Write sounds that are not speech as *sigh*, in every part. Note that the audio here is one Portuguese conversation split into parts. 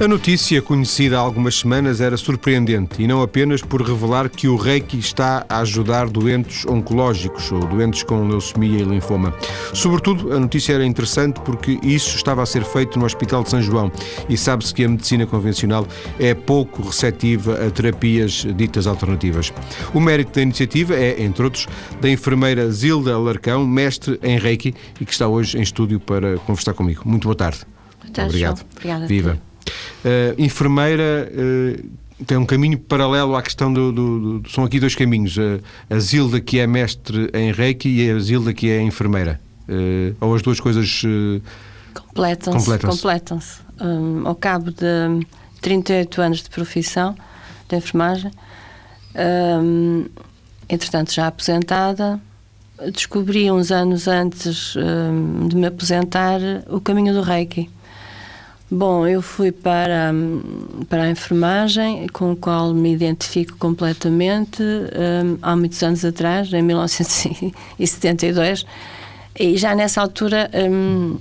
A notícia, conhecida há algumas semanas, era surpreendente e não apenas por revelar que o Reiki está a ajudar doentes oncológicos ou doentes com leucemia e linfoma. Sobretudo, a notícia era interessante porque isso estava a ser feito no Hospital de São João e sabe-se que a medicina convencional é pouco receptiva a terapias ditas alternativas. O mérito da iniciativa é, entre outros, da enfermeira Zilda Alarcão, mestre em Reiki e que está hoje em estúdio para conversar comigo. Muito boa tarde. Boa tarde, Obrigado. João. Obrigada. Viva. Uh, enfermeira uh, tem um caminho paralelo à questão do, do, do São aqui dois caminhos. Uh, a Zilda, que é mestre em Reiki, e a Zilda, que é enfermeira. ou as duas coisas. completam-se. completam-se. completam-se. Um, ao cabo de 38 anos de profissão de enfermagem, um, entretanto já aposentada, descobri uns anos antes um, de me aposentar o caminho do Reiki. Bom, eu fui para, para a enfermagem, com o qual me identifico completamente, um, há muitos anos atrás, em 1972, e já nessa altura, um,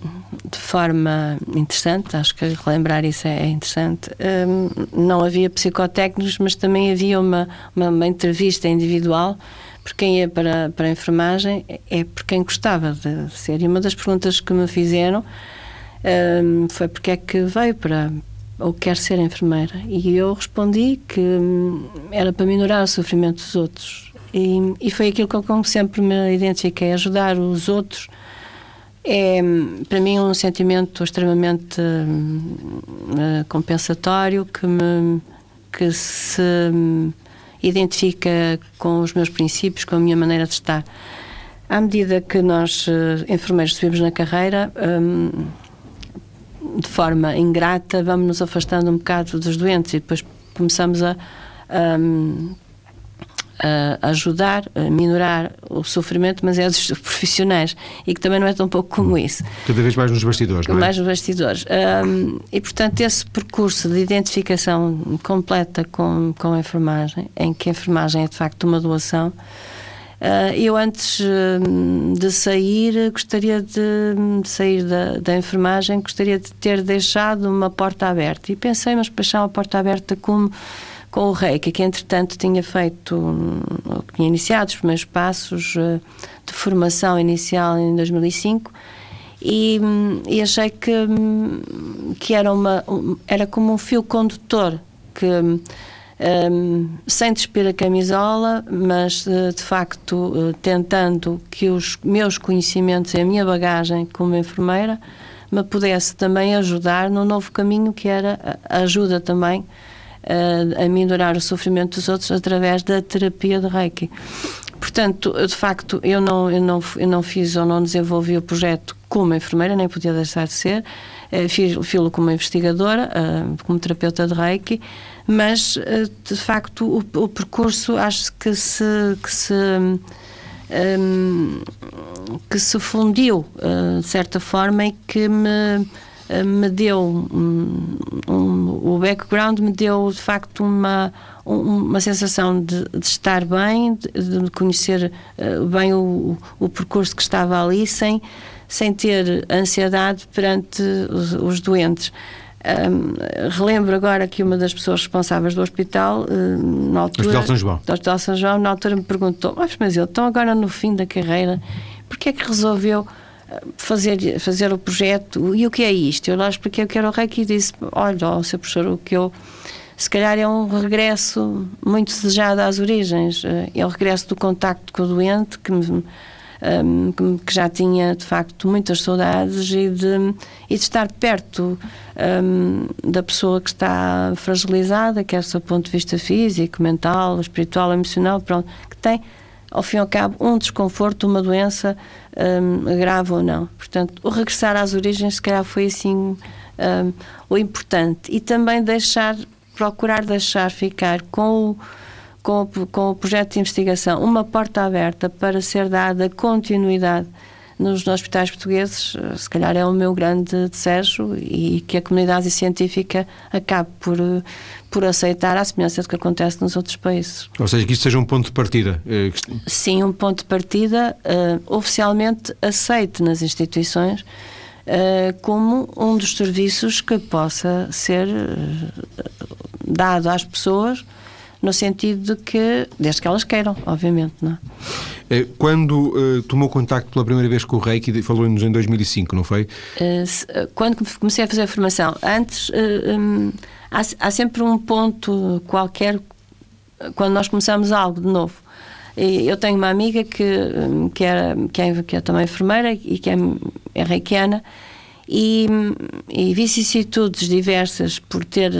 de forma interessante, acho que relembrar isso é, é interessante, um, não havia psicotécnicos, mas também havia uma, uma, uma entrevista individual por quem ia para, para a enfermagem, é por quem gostava de ser. E uma das perguntas que me fizeram um, foi porque é que veio para ou quer ser enfermeira. E eu respondi que hum, era para minorar o sofrimento dos outros. E, e foi aquilo que eu sempre me identifiquei. Ajudar os outros é para mim um sentimento extremamente uh, compensatório que me que se identifica com os meus princípios com a minha maneira de estar. À medida que nós uh, enfermeiros subimos na carreira um, de forma ingrata, vamos nos afastando um bocado dos doentes e depois começamos a, a, a ajudar, a minorar o sofrimento, mas é dos *laughs* profissionais e que também não é tão pouco como isso. Cada vez mais nos bastidores, não é? Mais nos bastidores. Um, e, portanto, esse percurso de identificação completa com, com a enfermagem, em que a enfermagem é de facto uma doação, eu antes uh, de sair, gostaria de, de sair da, da, enfermagem, gostaria de ter deixado uma porta aberta. E pensei, mas deixar uma porta aberta como com o Reiki, que entretanto tinha feito, tinha iniciado os primeiros passos uh, de formação inicial em 2005 e, e achei que, que era, uma, era como um fio condutor que um, sem despir a camisola, mas eh, de facto eh, tentando que os meus conhecimentos e a minha bagagem como enfermeira me pudesse também ajudar no novo caminho que era a ajuda também a, a minorar o sofrimento dos outros através da terapia de Reiki. Portanto, de facto, eu não, eu não, eu não fiz ou não desenvolvi o projeto como enfermeira, nem podia deixar de ser. Eh, fiz, fiz como investigadora, como terapeuta de Reiki, mas eh, de facto o, o percurso acho que se que se um, ehm, que se fundiu uh, de certa forma e que me uh, me deu um, um, o background me deu de facto uma uma sensação de, de estar bem de, de conhecer uh, bem o, o percurso que estava ali sem sem ter ansiedade perante os, os doentes um, relembro agora que uma das pessoas responsáveis do hospital, uh, na altura. Hospital São João. Do Hospital São João, na altura me perguntou: Mas eu estou agora no fim da carreira, porquê é que resolveu ah, fazer, fazer o projeto? E o que é isto? Eu lá expliquei o que era o REC e disse: Olha, oh, seu professor, o que eu. Se calhar é um regresso muito desejado às origens, ah, é o regresso do contacto com o doente que me um, que já tinha de facto muitas saudades e de, e de estar perto um, da pessoa que está fragilizada, quer do ponto de vista físico, mental, espiritual, emocional, pronto, que tem ao fim e ao cabo um desconforto, uma doença um, grave ou não. Portanto, o regressar às origens, se calhar, foi assim o importante e também deixar, procurar deixar ficar com o com, com o projeto de investigação uma porta aberta para ser dada continuidade nos hospitais portugueses, eh, se calhar é o meu grande desejo e que a comunidade científica acabe por, eh, por aceitar a semelhança do que acontece nos outros países. Ou seja, que isto seja um ponto de partida. Eh, Sim, um ponto de partida uh, oficialmente aceite nas instituições como um dos serviços que possa ser dado às pessoas no sentido de que, desde que elas queiram, obviamente, não é? Eh, quando uh, tomou contacto pela primeira vez com o Reiki, falou-nos em 2005, não foi? Uh, quando comecei a fazer a formação, antes uh, um, há, há, sempre um ponto qualquer quando nós começamos algo de novo. E eu tenho uma amiga que, hum, que, era, que, é, que é também enfermeira e que é, é reikiana e, e vicissitudes diversas por ter,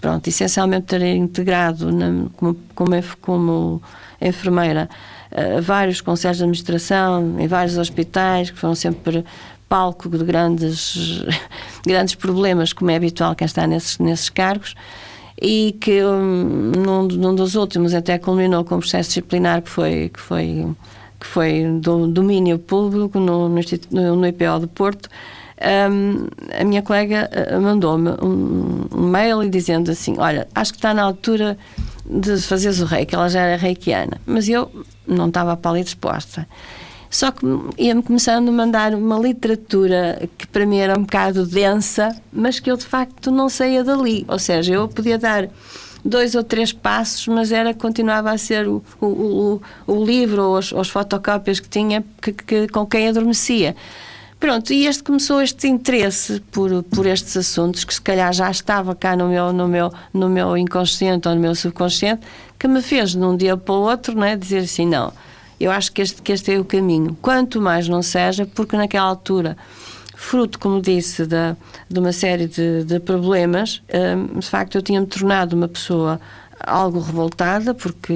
pronto, essencialmente ter integrado na, como, como, como enfermeira uh, vários conselhos de administração em vários hospitais que foram sempre palco de grandes, *laughs* grandes problemas, como é habitual quem está nesses, nesses cargos e que um, num, num, dos últimos até culminou com um processo disciplinar que foi que foi que foi do domínio público no, no, no, no IPO do Porto um, a minha colega eh, mandou-me um, um, mail dizendo assim: Olha, acho que está na altura de fazeres o rei, que ela já era reikiana, mas eu não estava para ali disposta. Só que ia-me começando a mandar uma literatura que para mim era um bocado densa, mas que eu de facto não saía dali. Ou seja, eu podia dar dois ou três passos, mas era continuava a ser o, o, o, o livro ou as fotocópias que tinha que, que, com quem adormecia. Pronto, e este começou este interesse por, por estes assuntos, que se calhar já estava cá no meu, no, meu, no meu inconsciente ou no meu subconsciente, que me fez de um dia para o outro né, dizer assim: não, eu acho que este, que este é o caminho. Quanto mais não seja, porque naquela altura, fruto, como disse, de, de uma série de, de problemas, um, de facto eu tinha-me tornado uma pessoa algo revoltada, porque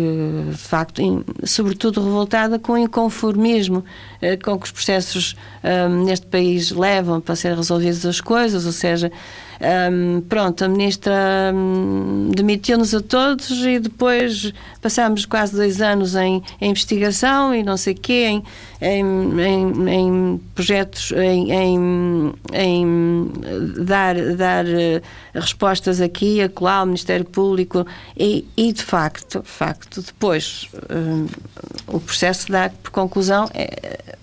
de facto, sobretudo revoltada com o inconformismo eh, com que os processos eh, neste país levam para ser resolvidas as coisas, ou seja, um, pronto, a ministra um, demitiu-nos a todos e depois passámos quase dois anos em, em investigação e não sei o quê, em, em, em projetos, em, em, dar, dar uh, respostas aqui, acolá, ao Ministério Público e, e de facto, facto depois um, o processo dá por conclusão é,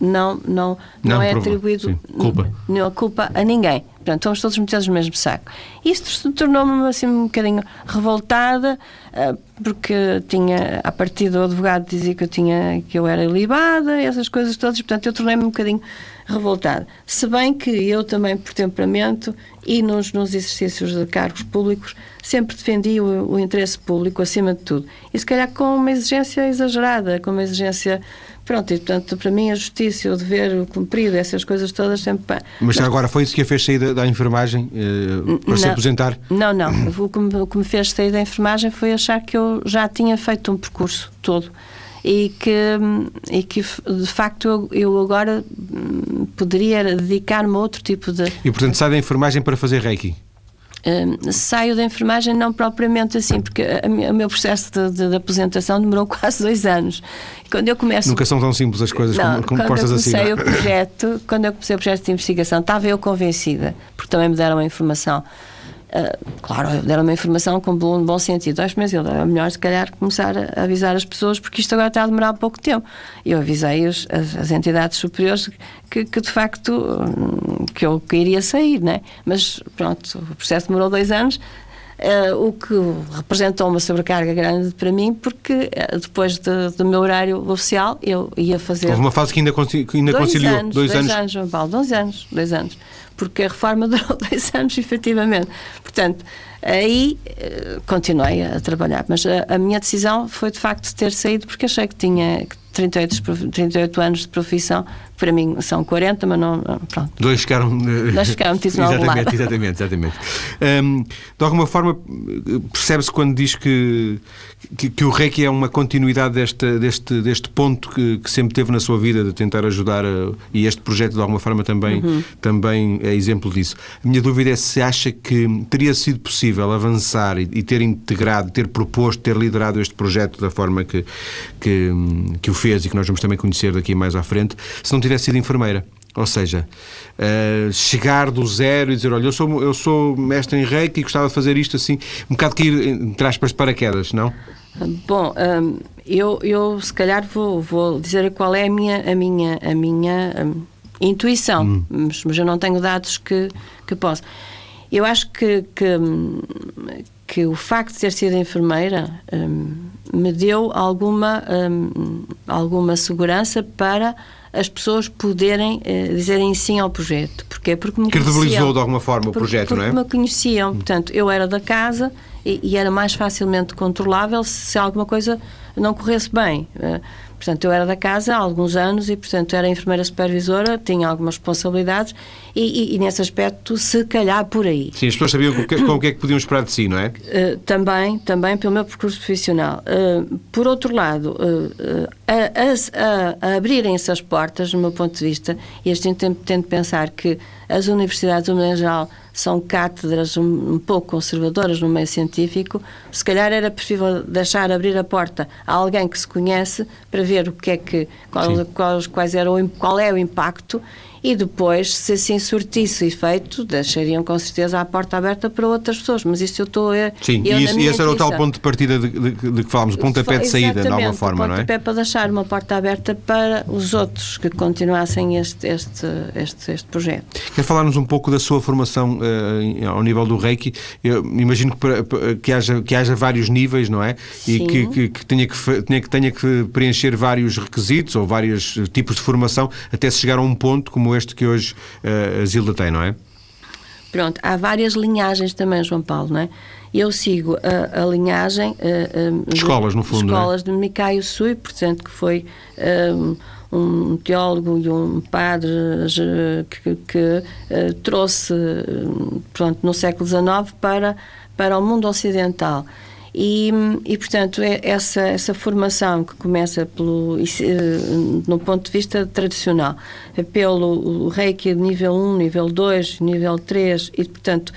não, não, não, não é atribuído culpa. Não, culpa a ninguém. Portanto, estamos todos metidos no mesmo saco. Isto tornou-me assim um bocadinho revoltada, eh, porque tinha, a partir do advogado dizia que eu, tinha, que eu era ilibada, essas coisas todas, portanto, eu tornei-me um bocadinho revoltada. Se bem que eu também, por temperamento e nos, nos exercícios de cargos públicos, sempre defendi o, o interesse público acima de tudo. E se calhar com uma exigência exagerada, com uma exigência Pronto, e portanto, para mim, a justiça, o dever cumprido, essas coisas todas sempre. Mas, Mas agora foi isso que a fez sair da, da enfermagem eh, para não, se aposentar? Não, não. *coughs* O que, me, o que me fez sair da enfermagem foi achar que eu já tinha feito um percurso todo e que, e que de facto eu, eu agora hum, poderia dedicar-me a outro tipo de. E portanto sai da enfermagem para fazer reiki? Uh, saio da enfermagem não propriamente assim, porque o meu processo de, de, de, aposentação demorou *laughs* quase dois anos. Quando eu começo... Nunca são tão simples as coisas não, como, como postas assim. Quando eu comecei o projeto, quando eu comecei o projeto de investigação, estava eu convencida, porque também me deram a informação Uh, claro, deram uma informação com um bom sentido. Acho mas ele era melhor, se calhar, começar a avisar as pessoas, porque isto agora está a demorar pouco tempo. Eu avisei os, as, as, entidades superiores que, que, de facto, hum, que eu que iria sair, né? Mas, pronto, o processo demorou dois anos. Uh, o que representou uma sobrecarga grande para mim, porque uh, depois de, do meu horário oficial eu ia fazer. Houve uma fase que ainda, que ainda dois conciliou. Anos, dois, dois anos. anos Paulo, dois anos. Dois anos porque a reforma *laughs* durou dois anos, efetivamente. Portanto, aí uh, continuei a trabalhar, mas a, a, minha decisão foi de facto ter saído porque achei que tinha 38, 38 anos de profissão para mim são 40, mas não. Pronto. Dois ficaram. Dois ficaram metidos no exatamente, exatamente, exatamente. Um, de alguma forma, percebe-se quando diz que, que, que, o Reiki é uma continuidade deste, deste, deste ponto que, que sempre teve na sua vida, de tentar ajudar, a, e este projeto de alguma forma também, uhum. também é exemplo disso. A minha dúvida é se acha que teria sido possível avançar e, e ter integrado, ter proposto, ter liderado este projeto da forma que, que, que o fez e que nós vamos também conhecer daqui mais à frente, se não tivesse sido enfermeira. Ou seja, uh, chegar do zero e dizer: Olha, eu sou, eu sou mestre em reiki e gostava de fazer isto assim, um bocado que ir, entre aspas, paraquedas, não? Bom, um, eu, eu se calhar vou, vou dizer qual é a minha, a minha, a minha um, intuição, hum. mas, mas, eu não tenho dados que, que posso. Eu acho que, que, que o facto de ter sido enfermeira um, me deu alguma, um, alguma segurança para as pessoas poderem uh, dizerem sim ao projeto. Porquê? Porque me Credibilizou de alguma forma o projeto, porque não é? Porque me conheciam. Portanto, eu era da casa e, e, era mais facilmente controlável se alguma coisa não corresse bem. Uh, Portanto, eu era da casa há alguns anos e, portanto, era enfermeira supervisora, tinha algumas responsabilidades e, e, e nesse aspecto, se calhar por aí. Sim, as pessoas sabiam com o que, com que é que podiam esperar de si, não é? Uh, também, também pelo meu percurso profissional. Uh, por outro lado, uh, a, a, a abrirem-se as portas, do meu ponto de vista, e a gente tem, tem de pensar que as universidades, no geral, são cátedras um, um, pouco conservadoras no meio científico, se calhar era preferível deixar abrir a porta a alguém que se conhece para ver o que é que, qual, quais, eram, qual é o impacto e depois, se assim surtisse efeito, deixariam com certeza a porta aberta para outras pessoas. Mas isso eu estou a. Sim, e, isso, e esse era o tal ponto de partida de, de, de que falámos, o pontapé de saída, de alguma forma, não é? pontapé para deixar uma porta aberta para os outros que continuassem este, este, este, este projeto. Quer falar-nos um pouco da sua formação uh, ao nível do Reiki? Eu imagino que, para, que, haja, que haja vários níveis, não é? Sim. E que, que, que, tenha que, tenha, que tenha que preencher vários requisitos ou vários tipos de formação até se chegar a um ponto como este que hoje uh, a Zilda tem, não é? Pronto, há várias linhagens também, João Paulo, não é? Eu sigo a, a linhagem. Uh, uh, escolas, no fundo. Escolas é? de Mikhail Sui, portanto, que foi um, um teólogo e um padre que, que trouxe, pronto, no século XIX para, para o mundo ocidental. E, e portanto, é essa, essa formação que começa pelo, no ponto de vista tradicional, pelo reiki nível 1, nível 2, nível 3, e, portanto,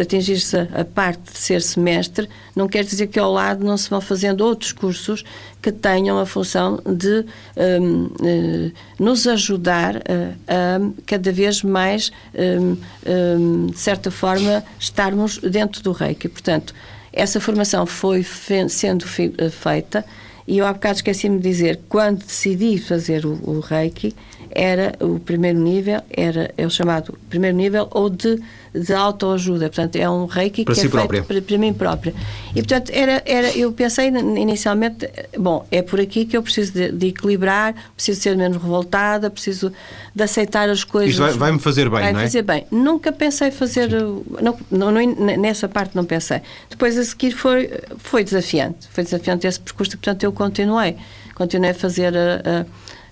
atingir-se a parte de ser semestre, não quer dizer que ao lado não se vão fazendo outros cursos que tenham a função de um, eh, nos ajudar a, a, cada vez mais, um, um, de certa forma, estarmos dentro do reiki. Portanto, essa formação foi sendo eh, feita e eu há bocado esqueci-me de dizer, quando decidi fazer o, o Reiki, era o primeiro nível, era é o chamado primeiro nível ou de de autoajuda. Portanto, é um reiki para que si é própria. feito para, para, mim própria. E, portanto, era, era, eu pensei inicialmente, bom, é por aqui que eu preciso de, de equilibrar, preciso ser menos revoltada, preciso de aceitar as coisas. Isto vai-me vai fazer bem, vai não é? fazer bem. Nunca pensei fazer, não, não, não, nessa parte não pensei. Depois a seguir foi, foi desafiante, foi desafiante esse percurso, portanto eu continuei, continuei a fazer a, a,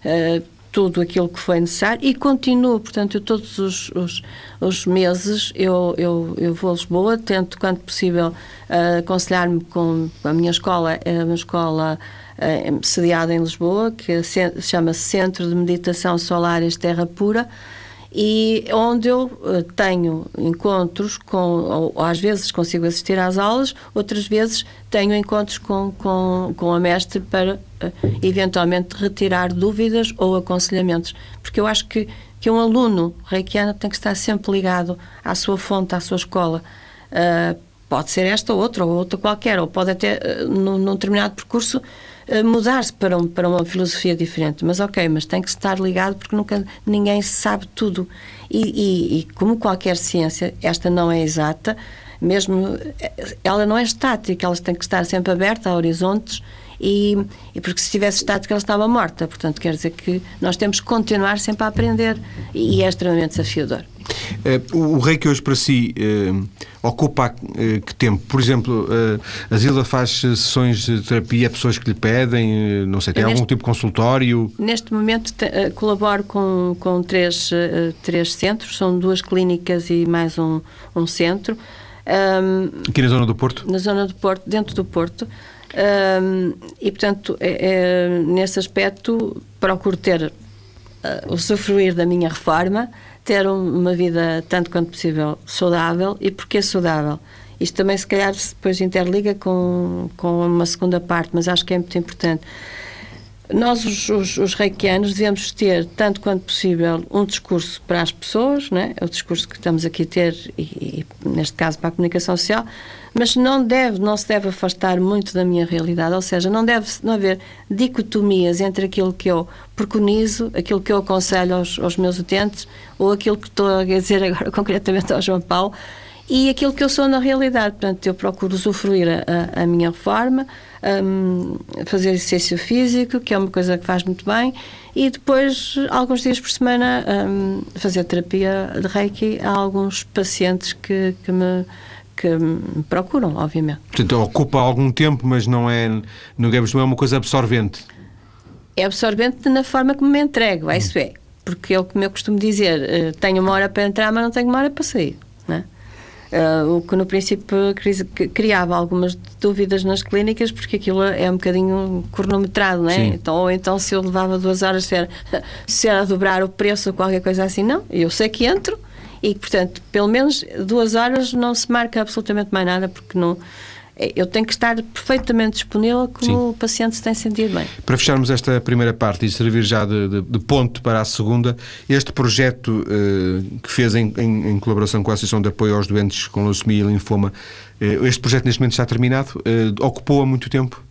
a tudo aquilo que foi necessário e continuo, portanto, eu, todos os, os, os, meses eu, eu, eu vou a Lisboa, tento, quanto possível, uh, aconselhar-me com a minha escola, é uma escola uh, sediada em Lisboa, que se chama Centro de Meditação Solares Terra Pura, e onde eu uh, tenho encontros com, ou, às vezes consigo assistir às aulas, outras vezes tenho encontros com, com, com a mestre para uh, eventualmente retirar dúvidas ou aconselhamentos, porque eu acho que, que um aluno reikiano tem que estar sempre ligado à sua fonte, à sua escola. Uh, pode ser esta ou outra, ou outra qualquer, ou pode até, num, num determinado percurso, mudar-se para, um, para uma filosofia diferente. Mas ok, mas tem que estar ligado porque nunca ninguém sabe tudo. E, e, e como qualquer ciência, esta não é exata, mesmo ela não é estática, ela tem que estar sempre aberta a horizontes e, e, porque se estivesse estática ela estava morta. Portanto, quer dizer que nós temos que continuar sempre a aprender e é extremamente desafiador. Uh, o Reiki hoje para si uh, ocupa uh, que tempo? Por exemplo, a Zilda faz sessões de terapia a pessoas que lhe pedem, não sei, tem neste, algum tipo de consultório? Neste momento te, colaboro com, com três, três centros, são duas clínicas e mais um, um centro. Um, Aqui na zona do Porto? Na zona do Porto, dentro do Porto. Um, e, portanto, é, é, nesse aspecto, procuro ter uh, o sofrer da minha reforma, ter uma vida tanto quanto possível saudável. E porquê saudável? Isto também, se calhar, depois interliga com, com uma segunda parte, mas acho que é muito importante. nós, os, os, os reikianos, devemos ter, tanto quanto possível, um discurso para as pessoas, né? é o discurso que estamos aqui a ter, e, e, neste caso para a comunicação social, mas não, deve, não se deve afastar muito da minha realidade, ou seja, não deve não haver dicotomias entre aquilo que eu preconizo, aquilo que eu aconselho aos, aos meus utentes, ou aquilo que estou a dizer *laughs* agora concretamente ao João Paulo, e aquilo que eu sou na realidade. Portanto, eu procuro usufruir a, a, minha reforma, um, fazer exercício físico, que é uma coisa que faz muito bem, e depois, alguns dias por semana, um, fazer terapia de Reiki a alguns pacientes que, que me que procuram, obviamente. Portanto, ocupa algum tempo, mas não é, não é uma coisa absorvente. É absorvente na forma como me entrego, hum. isso é. Porque é como eu costumo dizer, eh, tenho uma hora para entrar, mas não tenho uma hora para sair. Né? Uh, o que no princípio criava algumas dúvidas nas clínicas, porque aquilo é um bocadinho cronometrado, não é? Então, ou então se eu levava duas horas, se era, *laughs* se era dobrar o preço ou qualquer coisa assim, não. Eu sei que entro e, portanto, pelo menos duas horas não se marca absolutamente mais nada, porque não eu tenho que estar perfeitamente disponível como Sim. o paciente se tem sentido bem. Para fecharmos esta primeira parte e servir já de, de, de ponto para a segunda, este projeto uh, que fez em, em, em, colaboração com a Associação de Apoio aos Doentes com Leucemia e Linfoma, uh, este projeto neste momento está terminado? Uh, ocupou há muito tempo?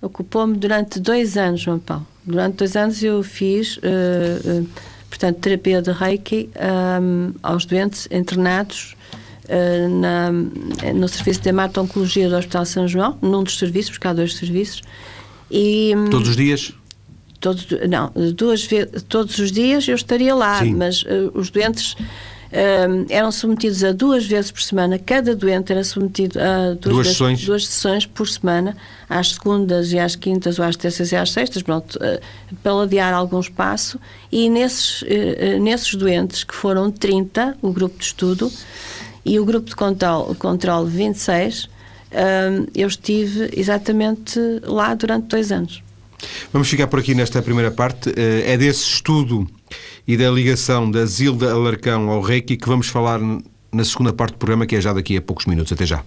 Ocupou-me durante dois anos, João Paulo. Durante dois anos eu fiz, portanto, terapia de Reiki um, aos doentes internados eh, na, no serviço de hemato-oncologia do Hospital São João, num dos serviços, porque há dois serviços. E, todos os dias? Todos, não, duas vezes, todos os dias eu estaria lá, Sim. mas uh, os doentes uh, eram submetidos a duas vezes por semana, cada doente era submetido a duas, duas, sessões. duas sessões por semana, às segundas e às quintas ou às terças e às sextas, pronto, uh, para adiar algum espaço, e nesses, nesses doentes, que foram 30, o grupo de estudo, e o grupo de controle, controle 26, um, eu estive exatamente lá durante dois anos. Vamos ficar por aqui nesta primeira parte. É desse estudo e da ligação da Zilda Alarcão ao Reiki que vamos falar na segunda parte do programa, que é já daqui a poucos minutos. Até já.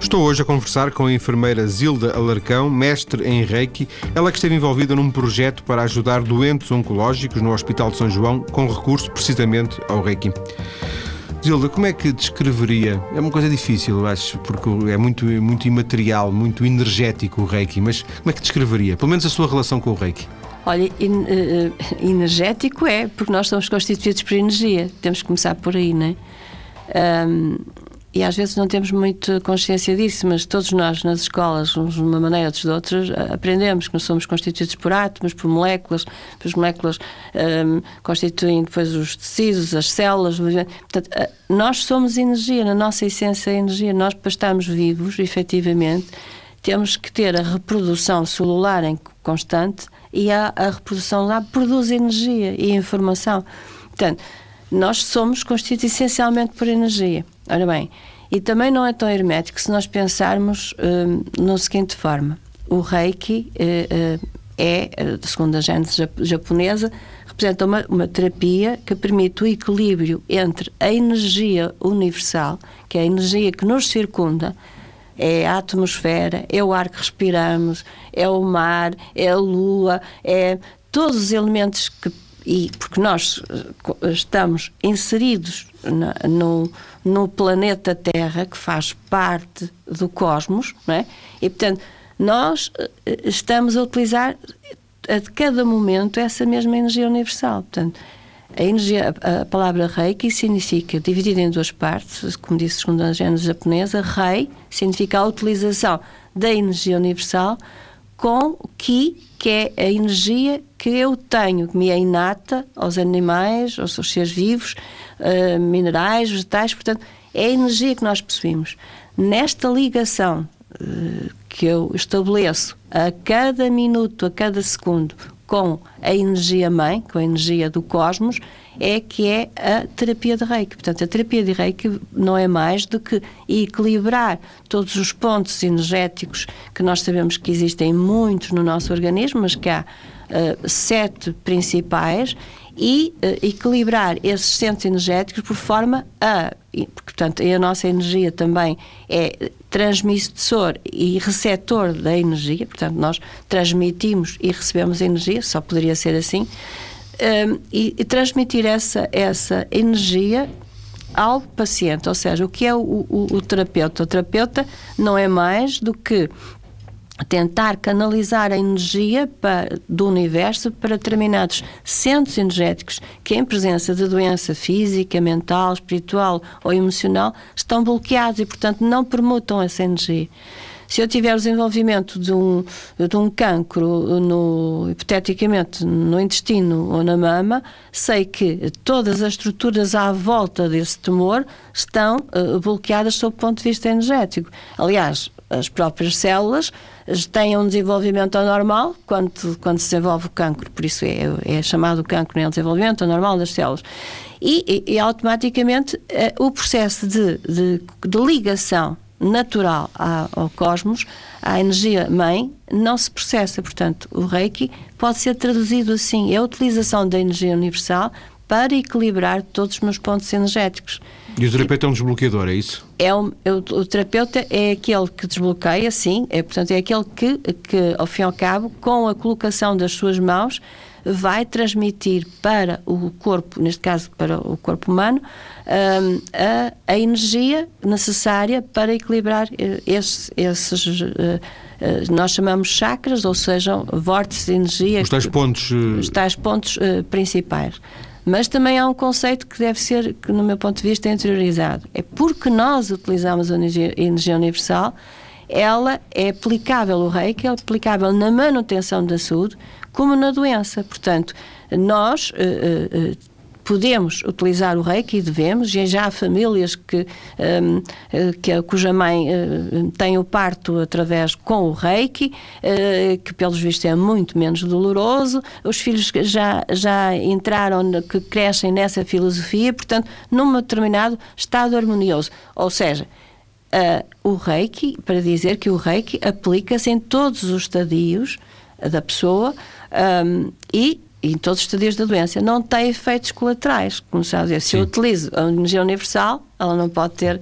Estou hoje a conversar com a enfermeira Zilda Alarcão, mestre em Reiki, ela que esteve envolvida num projeto para ajudar doentes oncológicos no Hospital de São João com recurso precisamente ao Reiki. Zilda, como é que descreveria? É uma coisa difícil, eu acho, porque é muito, muito imaterial, muito energético o Reiki, mas como é que descreveria? Pelo menos a sua relação com o Reiki. Olha, uh, energético é, porque nós somos constituídos por energia. Temos que começar por aí, não é? Um, e às vezes não temos muito consciência disso, mas todos nós nas escolas, uns de uma maneira, outros de outras, aprendemos que nós somos constituídos por átomos, por moléculas, as moléculas um, constituem depois os tecidos, as células. Portanto, nós somos energia, na nossa essência é energia. Nós, para estarmos vivos, efetivamente, temos que ter a reprodução celular em constante e a, a reprodução lá produz energia e informação. Portanto, nós somos constituídos essencialmente por energia. Ora bem, e também não é tão hermético se nós pensarmos uh, no seguinte forma: o Reiki uh, uh, é, segundo a gênese japonesa, representa uma, uma terapia que permite o equilíbrio entre a energia universal, que é a energia que nos circunda, é a atmosfera, é o ar que respiramos, é o mar, é a lua, é todos os elementos que e porque nós eh, estamos inseridos na, no, no planeta Terra, que faz parte do cosmos, não é? e portanto nós eh, estamos a utilizar a cada momento essa mesma energia universal. Portanto, a, energia, a, palavra reiki significa, dividida em duas partes, como disse segundo a gênese japonesa, rei significa a utilização da energia universal com ki, que é a energia que eu tenho, que me é inata aos animais, aos seres vivos, uh, minerais, vegetais, portanto, é a energia que nós possuímos. Nesta ligação uh, que eu estabeleço a cada minuto, a cada segundo, com a energia mãe, com a energia do cosmos, é que é a terapia de Reiki. Portanto, a terapia de Reiki não é mais do que equilibrar todos os pontos energéticos que nós sabemos que existem muitos no nosso organismo, mas que há uh, sete principais e uh, equilibrar esses centros energéticos por forma a, porque, portanto, a nossa energia também é transmissor e receptor da energia, portanto, nós transmitimos e recebemos energia, só poderia ser assim, um, e, e, transmitir essa, essa energia ao paciente. Ou seja, o que é o, o, o terapeuta? O terapeuta não é mais do que tentar canalizar a energia para, do universo para determinados centros energéticos que, em presença de doença física, mental, espiritual ou emocional, estão bloqueados e, portanto, não permutam essa energia. Se eu tiver o desenvolvimento de um, de um cancro, no, hipoteticamente, no intestino ou na mama, sei que todas as estruturas à volta desse tumor estão uh, bloqueadas sob o ponto de vista energético. Aliás, as próprias células têm um desenvolvimento anormal quando, quando se desenvolve o cancro, por isso é, é chamado cancro, é o desenvolvimento anormal das células. E, e, e automaticamente eh, o processo de, de, de ligação natural ao cosmos, à energia mãe, não se processa. Portanto, o Reiki pode ser traduzido assim: é a utilização da energia universal para equilibrar todos os meus pontos energéticos. E o terapeuta é um desbloqueador, é isso? É um, o, o, terapeuta é aquele que desbloqueia, sim, é, portanto, é aquele que, que, ao fim e ao cabo, com a colocação das suas mãos, vai transmitir para o corpo, neste caso para o corpo humano, um, a, a, energia necessária para equilibrar eh, esses, esses uh, uh, nós chamamos chakras, ou seja, vórtices de energia. Os tais pontos. Uh... Os tais pontos principais. Mas também há um conceito que deve ser, que, no meu ponto de vista, é interiorizado. É porque nós utilizamos a energia, a energia universal, ela é aplicável, o reiki é aplicável na manutenção da saúde como na doença. Portanto, nós uh, uh, podemos utilizar o reiki e devemos, e já há famílias que, um, eh, que cuja mãe uh, tem o parto através com o reiki, uh, que pelos vistos é muito menos doloroso, os filhos já, já entraram, que crescem nessa filosofia, portanto, num determinado estado harmonioso. Ou seja, o reiki, para dizer que o reiki aplica-se em todos os estadios da pessoa um, e em todos os estadios da doença, não tem efeitos colaterais. Como já dizer, se Sim. eu utilizo a energia universal, ela não pode ter uh,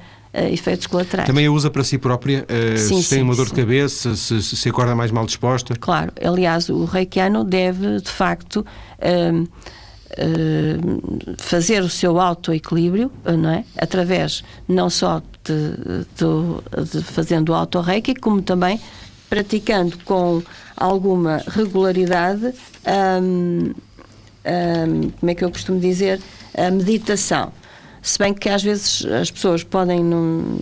efeitos colaterais. Também a usa para si própria? Uh, sim, se sim, tem uma dor sim. de cabeça, se, se acorda mais mal disposta? Claro. Aliás, o reikiano deve, de facto, uh, fazer o seu autoequilíbrio, não é? Através não só de, de, de fazendo o auto-reiki, como também praticando com alguma regularidade, hum, hum, como é que eu costumo dizer, a meditação. Se bem que às vezes as pessoas podem não,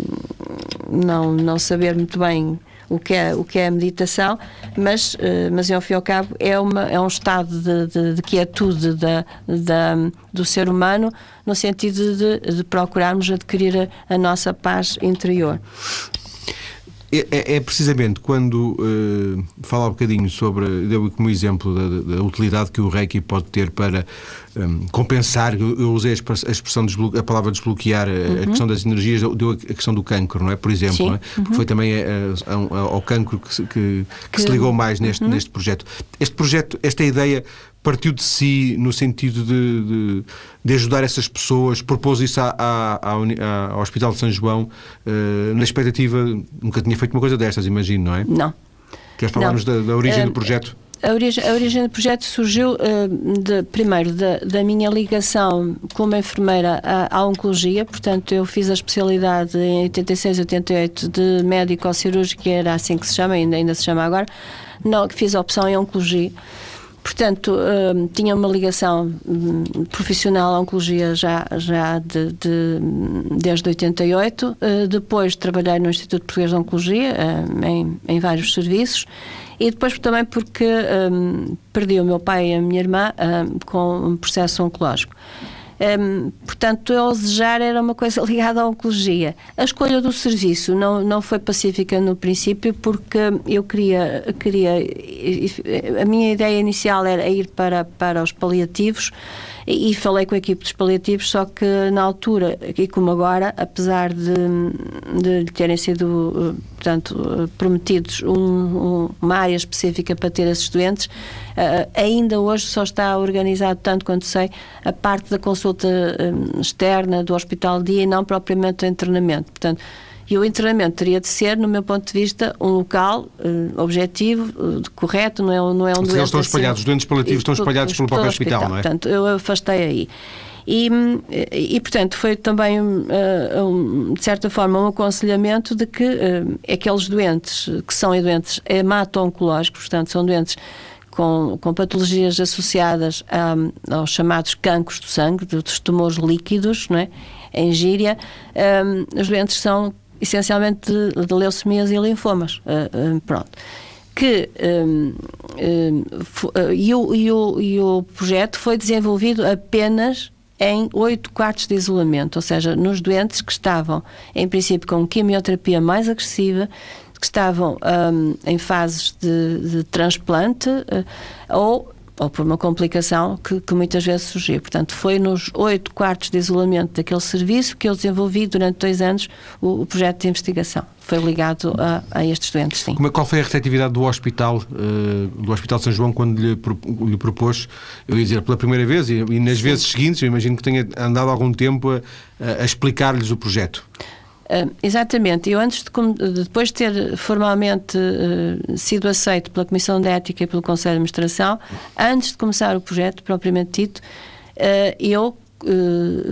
não, não saber muito bem o que é, o que é a meditação, mas, uh, mas ao fim e ao cabo é, uma, é um estado de, de, de quietude da, da, do ser humano no sentido de, de procurarmos adquirir a, a nossa paz interior. É, é, é, precisamente quando uh, fala um bocadinho sobre, deu como exemplo da, da, utilidade que o Reiki pode ter para um, compensar, eu, usei a expressão, a palavra desbloquear, uhum. a questão das energias, deu a questão do cancro, não é? Por exemplo, é? uhum. foi também a, a, ao cancro que, que, que, que, se ligou mais neste, uhum. neste projeto. Este projeto, esta ideia partiu de si no sentido de, de, de ajudar essas pessoas, propôs isso à, à, à, ao Hospital de São João, uh, na expectativa, nunca tinha feito uma coisa destas, imagino, não é? Não. Queres falarmos da, da, origem do projeto? A origem, a origem do projeto surgiu, uh, de, primeiro, da, da, minha ligação como enfermeira à, à, oncologia, portanto, eu fiz a especialidade em 86 88 de médico-cirúrgico, que era assim que se chama, ainda, ainda se chama agora, não, fiz a opção em oncologia. Portanto, uh, tinha uma ligação um, profissional à oncologia já, já de, de, desde 88. Uh, depois trabalhei no Instituto Português de Oncologia, uh, em, em vários serviços. E depois também porque um, perdi o meu pai e a minha irmã com um processo oncológico. Um, portanto, eu desejar era uma coisa *laughs* ligada à oncologia. A escolha do serviço não, não foi pacífica no princípio, porque eu queria, queria. A minha ideia inicial era ir para, para os paliativos e, falei com a equipe dos paliativos, só que na altura, e como agora, apesar de, de terem sido portanto, prometidos um, um, uma área específica para ter esses doentes, uh, ainda hoje só está organizado, tanto quanto sei, a parte da consulta um, externa do hospital dia e não propriamente o internamento. Portanto, E o internamento teria de ser, no meu ponto de vista, um local uh, objetivo, uh, correto, não é, não é um doente. Eles estão assim. espalhados, assim, os doentes paliativos estão espalhados pelo próprio hospital, hospital, não é? Portanto, eu afastei aí. E, e, portanto, foi também, um, de certa forma, um aconselhamento de que uh, aqueles doentes que são doentes hemato-oncológicos, portanto, são doentes com, com patologias associadas a, aos chamados cancros do sangue, dos tumores líquidos, não é? em gíria, um, os doentes são essencialmente de, de leucemias e linfomas. Uh, pronto que um, um, e, o, e, o, e o projeto foi desenvolvido apenas em oito quartos de isolamento, ou seja, nos doentes que estavam, em princípio, com quimioterapia mais agressiva, que estavam um, em fases de, de transplante uh, ou ou por uma complicação que, que, muitas vezes surgiu. Portanto, foi nos oito quartos de isolamento daquele serviço que eu desenvolvi durante dois anos o, o projeto de investigação. Foi ligado a, a estes doentes, sim. Como, é, qual foi a receptividade do hospital, uh, do Hospital São João, quando lhe, lhe, propôs, eu ia dizer, pela primeira vez e, e nas sim. vezes seguintes, eu imagino que tenha andado algum tempo a, a explicar-lhes o projeto? Uh, exatamente. Eu antes de, depois de ter formalmente uh, sido aceito pela Comissão de Ética e pelo Conselho de Administração, antes de começar o projeto propriamente dito, uh, eu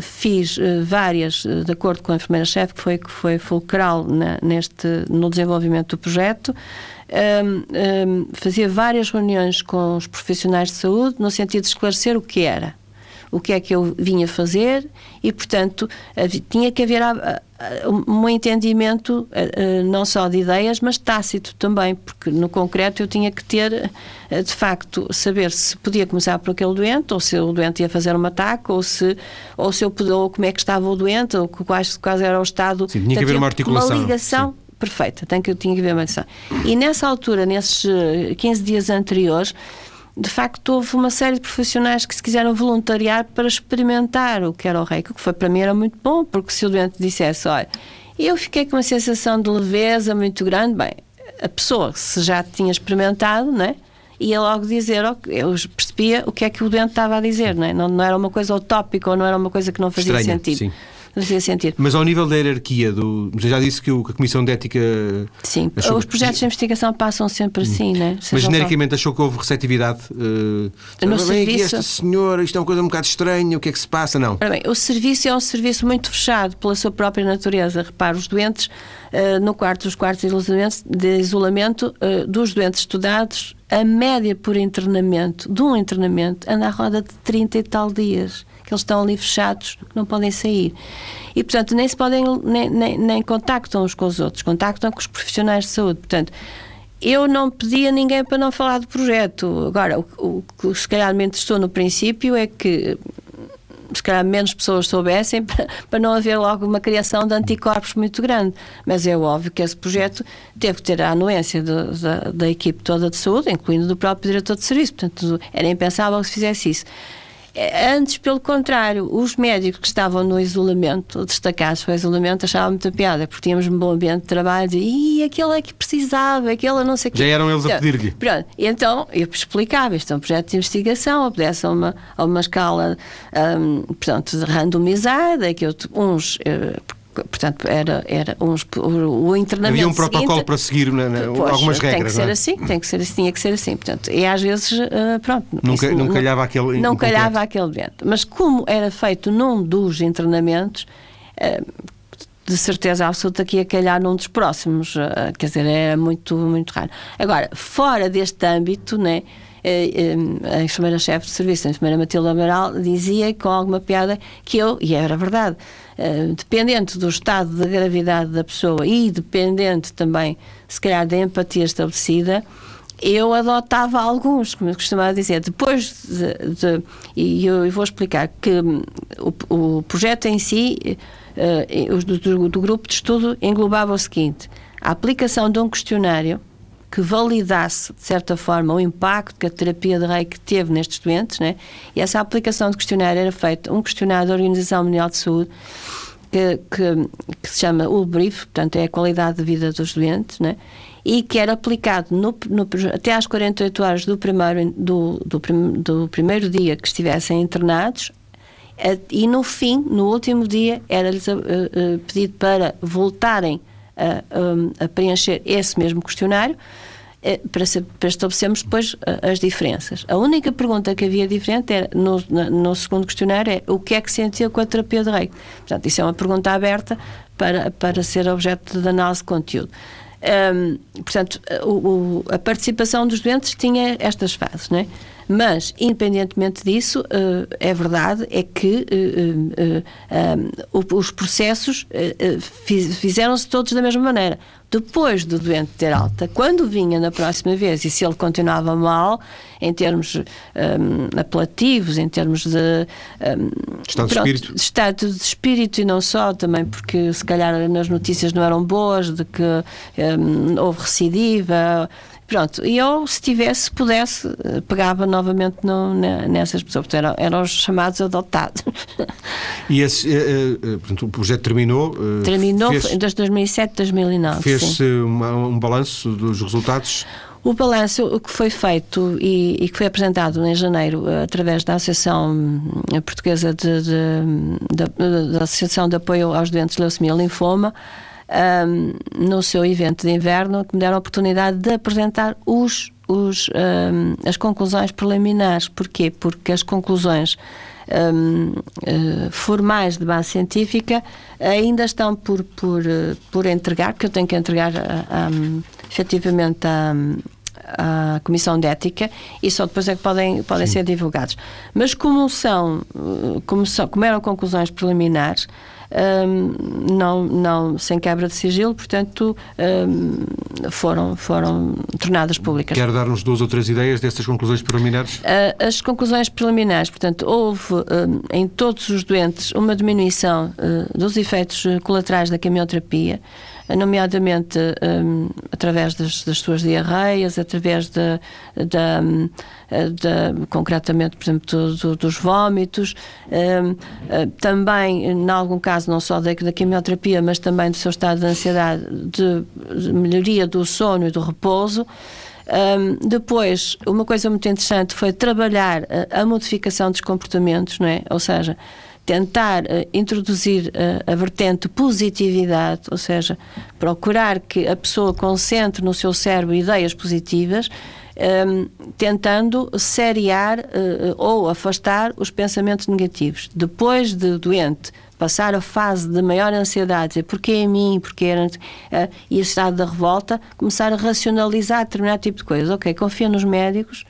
fiz várias, de acordo com a enfermeira-chefe, que foi, que foi fulcral na, neste, no desenvolvimento do projeto, um, um, fazia várias reuniões com os profissionais de saúde no sentido de esclarecer o que era o que é que eu vinha fazer e, portanto, tinha que haver um entendimento não só de ideias, mas tácito também, porque no concreto eu tinha que ter, de facto, saber se podia começar por aquele doente, ou se o doente ia fazer um ataque, ou se, ou se eu ou como é que estava o doente, ou quais, quais era o estado. Sim, tinha que haver uma articulação. Uma ligação. Sim. Perfeita, tem que, tinha que haver uma ligação. E nessa altura, nesses 15 dias anteriores, de facto houve uma série de profissionais que se quiseram voluntariar para experimentar o que era o reiki, o que foi para mim era muito bom, porque se o doente dissesse, olha, eu fiquei com uma sensação de leveza muito grande, bem, a pessoa, se já tinha experimentado, né, ia logo dizer, eu percebia o que é que o doente estava a dizer, né? não, não era uma coisa utópica ou não era uma coisa que não fazia Estranha, sentido. Sim fazia. Mas ao nível da hierarquia, do, já disse que, a Comissão de Ética. Sim, os projetos de investigação passam sempre assim, hum. né? Mas genericamente achou que houve receptividade? Uh, no serviço... esta senhora, isto é uma coisa um bocado estranha, o que é que se passa? Não. Ora bem, o serviço é um serviço muito fechado pela sua própria natureza. Repare, os doentes, uh, no quarto, os quartos de isolamento, de isolamento uh, dos doentes estudados, a média por internamento, de um internamento, anda à roda de 30 e tal dias que eles estão ali fechados, não podem sair. E, portanto, nem se podem, nem, nem, nem contactam uns com os outros, contactam com os profissionais de saúde. Portanto, eu não pedi a ninguém para não falar do projeto. Agora, o, que se calhar me interessou no princípio é que se calhar menos pessoas soubessem *laughs* para, para não haver logo uma criação de anticorpos muito grande. Mas é óbvio que esse projeto teve que ter a anuência da, da equipe toda de saúde, incluindo do próprio diretor de serviço. Portanto, era impensável que se fizesse isso. Antes, pelo contrário, os médicos que estavam no isolamento, destacados para o isolamento, achavam muita piada, porque tínhamos um bom ambiente de trabalho, e aquele é que precisava, aquele não sei o Já eram eles a pedir-lhe. Pronto, então eu explicava, isto é um projeto de investigação, obedece a uma, a uma escala, um, portanto, randomizada, que eu, uns, eh, portanto, era, era uns, o, o internamento. Havia um protocolo seguinte, para seguir na, na, pois, algumas regras. Tem que ser é? assim, tem que ser assim, tinha que ser assim. Portanto, e às vezes, uh, pronto. Nunca, isso, não calhava aquele. Não calhava aquele vento. Mas como era feito num dos internamentos. Uh, de certeza absoluta que ia calhar num dos próximos, uh, quer dizer, era muito, muito raro. Agora, fora deste âmbito, né, a enfermeira-chefe de serviço, a enfermeira Matilde Amaral, dizia com alguma piada que eu, e era verdade, eh, dependente do estado de gravidade da pessoa e dependente também, se calhar, da empatia estabelecida, eu adotava alguns, como eu costumava dizer. Depois de, de e eu vou explicar que hum, o, o projeto em si, uh, do, do grupo de estudo, englobava o seguinte: a aplicação de um questionário que validasse, de certa forma, o impacto que a terapia de Reiki teve nestes doentes, né? e essa aplicação de questionário era feita, um questionário da Organização Mundial de Saúde, que, que, que, se chama o brief, portanto é a qualidade de vida dos doentes, né? e que era aplicado no, no, até às 48 horas do primeiro, do, do, do primeiro dia que estivessem internados, e no fim, no último dia, era-lhes uh, uh, pedido para voltarem a, a preencher esse mesmo questionário eh, para, para, estabelecermos depois eh, as diferenças. A única pergunta que havia diferente era, no, no, segundo questionário é o que é que sentiu com a terapia de reiki. Portanto, isso é uma pergunta aberta para, para ser objeto de análise de conteúdo. Um, portanto, o, o, a participação dos doentes tinha estas fases, não é? Mas, independentemente disso, uh, é verdade é que uh, uh, os processos fizeram-se todos da mesma maneira. Depois do doente ter alta, quando vinha na próxima vez e se ele continuava mal, em termos um, apelativos, em termos de um, estado, pronto, de espírito. estado de espírito e não só, também porque se calhar nas notícias não eram boas, de que um, houve recidiva Pronto, e eu, se tivesse, pudesse, eh, pegava novamente no, nessas pessoas, porque eram, eram os chamados adotados. *laughs* E esse, uh, uh, portanto, o projeto terminou? Terminou fez, em 2007, 2009. Fez-se um balanço dos resultados? O balanço que foi feito e, e, que foi apresentado em janeiro através da Associação Portuguesa de, de, de, da Associação de Apoio aos Doentes de Leucemia e Linfoma um, no seu evento de inverno, que me deram a oportunidade de apresentar os, os, um, as conclusões preliminares. Porquê? Porque as conclusões um, uh, eh, formais de base científica ainda estão por, por, uh, por entregar, porque eu tenho que entregar um, efetivamente a, à Comissão de Ética e só depois é que podem, podem ser divulgados. Mas como são, eh, como, são, como eram conclusões preliminares, um, não, não, sem quebra de sigilo, portanto, um, foram, foram tornadas públicas. Quer dar-nos duas ou três ideias dessas conclusões preliminares? Uh, as conclusões preliminares, portanto, houve um, em todos os doentes uma diminuição uh, dos efeitos colaterais da quimioterapia nomeadamente um, através das, das, suas diarreias, através de, de, hum, de, concretamente, por exemplo, do, do, dos vômitos, um, eh, também, em algum caso, não só da, da, quimioterapia, mas também do seu estado de ansiedade, de, de melhoria do sono e do repouso. Um, depois, uma coisa muito interessante foi trabalhar a, a modificação dos comportamentos, não é? Ou seja, tentar uh, introduzir uh, a vertente positividade, ou seja, procurar que a pessoa concentre no seu cérebro ideias positivas, um, ehm, tentando seriar uh, ou afastar os pensamentos negativos. Depois de doente passar a fase de maior ansiedade, dizer porquê em mim, porquê era, uh, e esse estado da revolta, começar a racionalizar determinado tipo de coisas. Ok, confia nos médicos,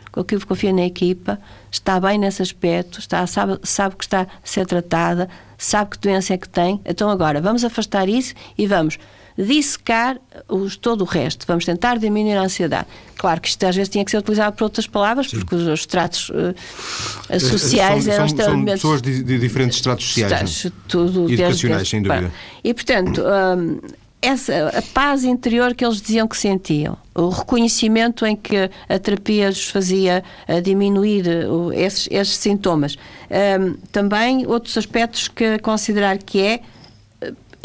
confia na equipa, está bem nesse aspecto, está, sabe, sabe que está a ser tratada, sabe que doença é que tem, então agora vamos afastar isso e vamos dissecar os, todo o resto. Vamos tentar diminuir a ansiedade. Claro que isto às vezes tinha que ser utilizado por outras palavras, Sim. porque os, os tratos uh, sociais são, eram são, extremamente. São pessoas de, de diferentes tratos sociais. Tratos, é? tudo Educacionais, desde, sem dúvida. E portanto. Um, essa, a paz interior que eles diziam que sentiam, o reconhecimento em que a terapia os fazia uh, diminuir uh, esses, esses, sintomas. Um, também outros aspectos que considerar que é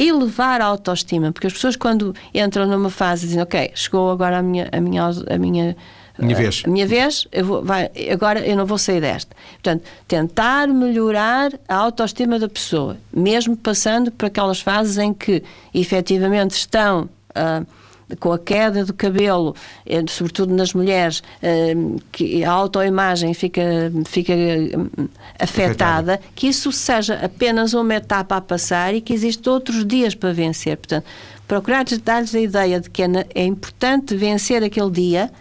elevar a autoestima, porque as pessoas quando entram numa fase dizem, ok, chegou agora a minha, a minha, a minha minha vez. A minha vez, eu vou, vai, agora eu não vou sair desta. Portanto, tentar melhorar a autoestima da pessoa, mesmo passando por aquelas fases em que efetivamente estão. Uh, com a queda do cabelo, eh, sobretudo nas mulheres, eh, que a autoimagem fica, fica hum, afetada, que isso seja apenas uma etapa a passar e que existem outros dias para vencer. Portanto, procurar dar-lhes a ideia de que é, é importante vencer aquele dia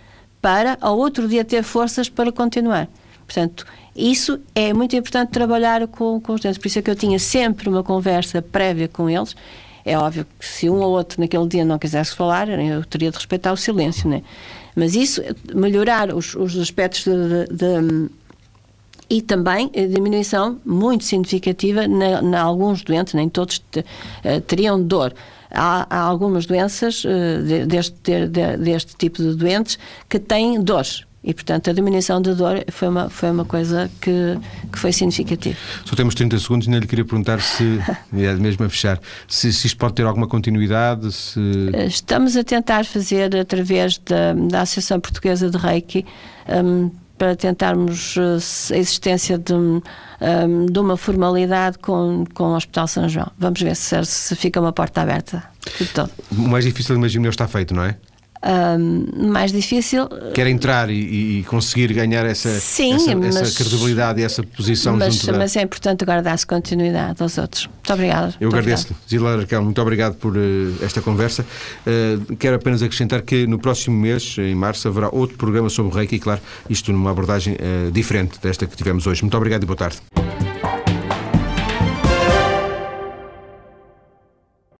para ao outro dia ter forças para continuar. Portanto, isso é muito importante trabalhar com, com os dentes. Por isso é que eu tinha sempre uma conversa prévia com eles é óbvio que se um ou outro naquele dia não quisesse falar, eu teria de respeitar o silêncio, né? Mas isso, melhorar os, os aspectos de, de, de e também diminuição muito significativa em alguns doentes, nem todos te, uh, teriam dor. Há, há algumas doenças uh, deste, de, deste tipo de doentes que têm dores e, portanto, a diminuição da dor foi uma, foi uma coisa que, que foi significativa. Só temos 30 segundos e ainda lhe queria perguntar se, *laughs* é mesmo a fechar, se, se isto pode ter alguma continuidade. Se... Estamos a tentar fazer, através da, da Associação Portuguesa de Reiki, um, para tentarmos a existência de, um, de uma formalidade com, com o Hospital São João. Vamos ver se, se fica uma porta aberta. O mais difícil, imagino está feito, não é? Um, mais difícil. Quer entrar e, e conseguir ganhar essa, Sim, essa, mas, essa credibilidade e essa posição mas, mas é importante agora dar-se continuidade aos outros. Muito obrigada. Eu agradeço-lhe. Zila Raquel, muito obrigado por uh, esta conversa. Uh, quero apenas acrescentar que no próximo mês, em março, haverá outro programa sobre o Reiki e, claro, isto numa abordagem uh, diferente desta que tivemos hoje. Muito obrigado e boa tarde.